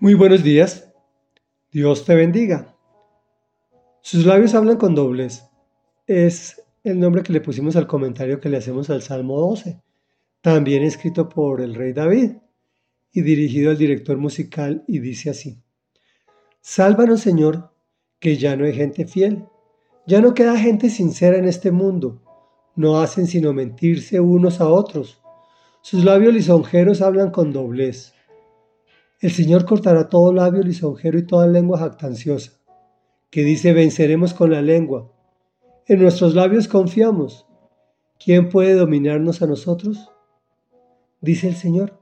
Muy buenos días. Dios te bendiga. Sus labios hablan con dobles. Es el nombre que le pusimos al comentario que le hacemos al Salmo 12, también escrito por el rey David y dirigido al director musical y dice así. Sálvanos Señor, que ya no hay gente fiel, ya no queda gente sincera en este mundo, no hacen sino mentirse unos a otros. Sus labios lisonjeros hablan con doblez. El Señor cortará todo labio lisonjero y toda lengua jactanciosa, que dice venceremos con la lengua. En nuestros labios confiamos. ¿Quién puede dominarnos a nosotros? Dice el Señor,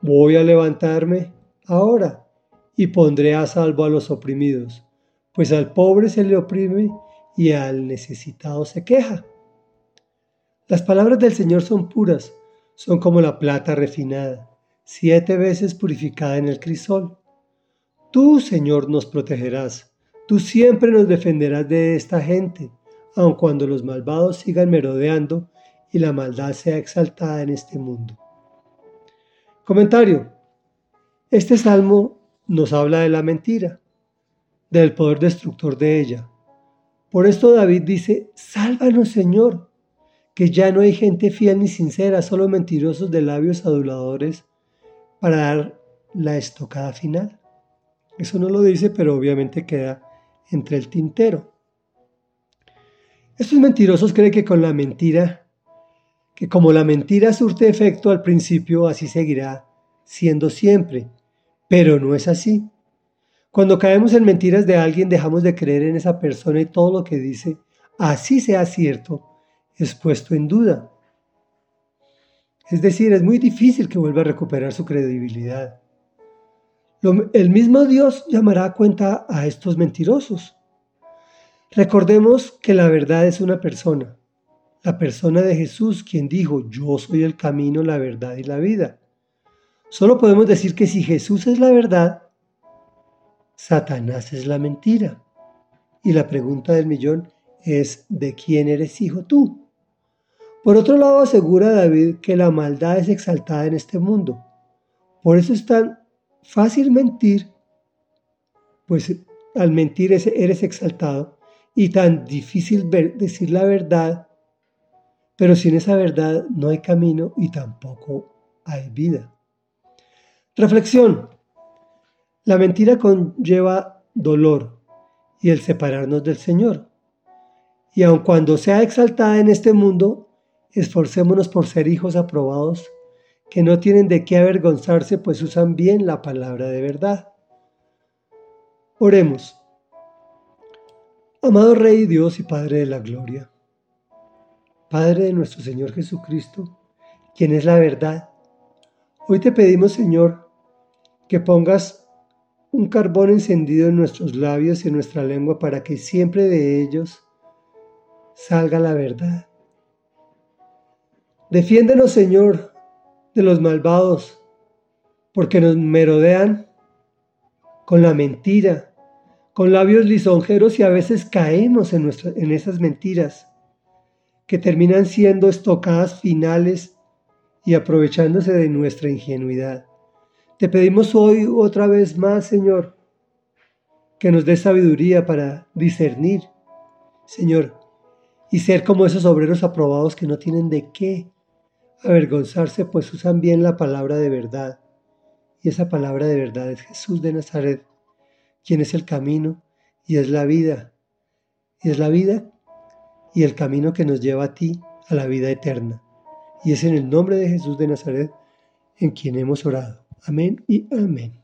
voy a levantarme ahora y pondré a salvo a los oprimidos, pues al pobre se le oprime y al necesitado se queja. Las palabras del Señor son puras, son como la plata refinada siete veces purificada en el crisol. Tú, Señor, nos protegerás, tú siempre nos defenderás de esta gente, aun cuando los malvados sigan merodeando y la maldad sea exaltada en este mundo. Comentario. Este salmo nos habla de la mentira, del poder destructor de ella. Por esto David dice, sálvanos Señor, que ya no hay gente fiel ni sincera, solo mentirosos de labios aduladores para dar la estocada final. Eso no lo dice, pero obviamente queda entre el tintero. Estos mentirosos creen que con la mentira, que como la mentira surte efecto al principio, así seguirá siendo siempre. Pero no es así. Cuando caemos en mentiras de alguien, dejamos de creer en esa persona y todo lo que dice, así sea cierto, es puesto en duda. Es decir, es muy difícil que vuelva a recuperar su credibilidad. el mismo Dios llamará a cuenta a estos mentirosos. Recordemos que la verdad es una persona, la persona de Jesús, quien dijo, yo soy el camino, la verdad y la vida. Solo podemos decir que si Jesús es la verdad, Satanás es la mentira. Y la pregunta del millón es, ¿de quién eres hijo tú? Por otro lado, asegura David que la maldad es exaltada en este mundo. Por eso es tan fácil mentir, pues al mentir eres exaltado, y tan difícil decir la verdad, pero sin esa verdad no hay camino y tampoco hay vida. Reflexión. La mentira conlleva dolor y el separarnos del Señor. Y aun cuando sea exaltada en este mundo, Esforcémonos por ser hijos aprobados, que no tienen de qué avergonzarse, pues usan bien la palabra de verdad. Oremos. Amado Rey Dios y Padre de la Gloria, Padre de nuestro Señor Jesucristo, quien es la verdad, hoy te pedimos, Señor, que pongas un carbón encendido en nuestros labios y en nuestra lengua para que siempre de ellos salga la verdad Defiéndenos, Señor, de los malvados, porque nos merodean con la mentira, con labios lisonjeros y a veces caemos en, en esas mentiras que terminan siendo estocadas finales y aprovechándose de nuestra ingenuidad. Te pedimos hoy otra vez más, Señor, que nos dé sabiduría para discernir, Señor, y ser como esos obreros aprobados que no tienen de qué avergonzarse, pues usan bien la palabra de verdad. Y esa palabra de verdad es Jesús de Nazaret, quien es el camino y es la vida. Y es la vida y el camino que nos lleva a ti, a la vida eterna. Y es en el nombre de Jesús de Nazaret en quien hemos orado. Amén y amén.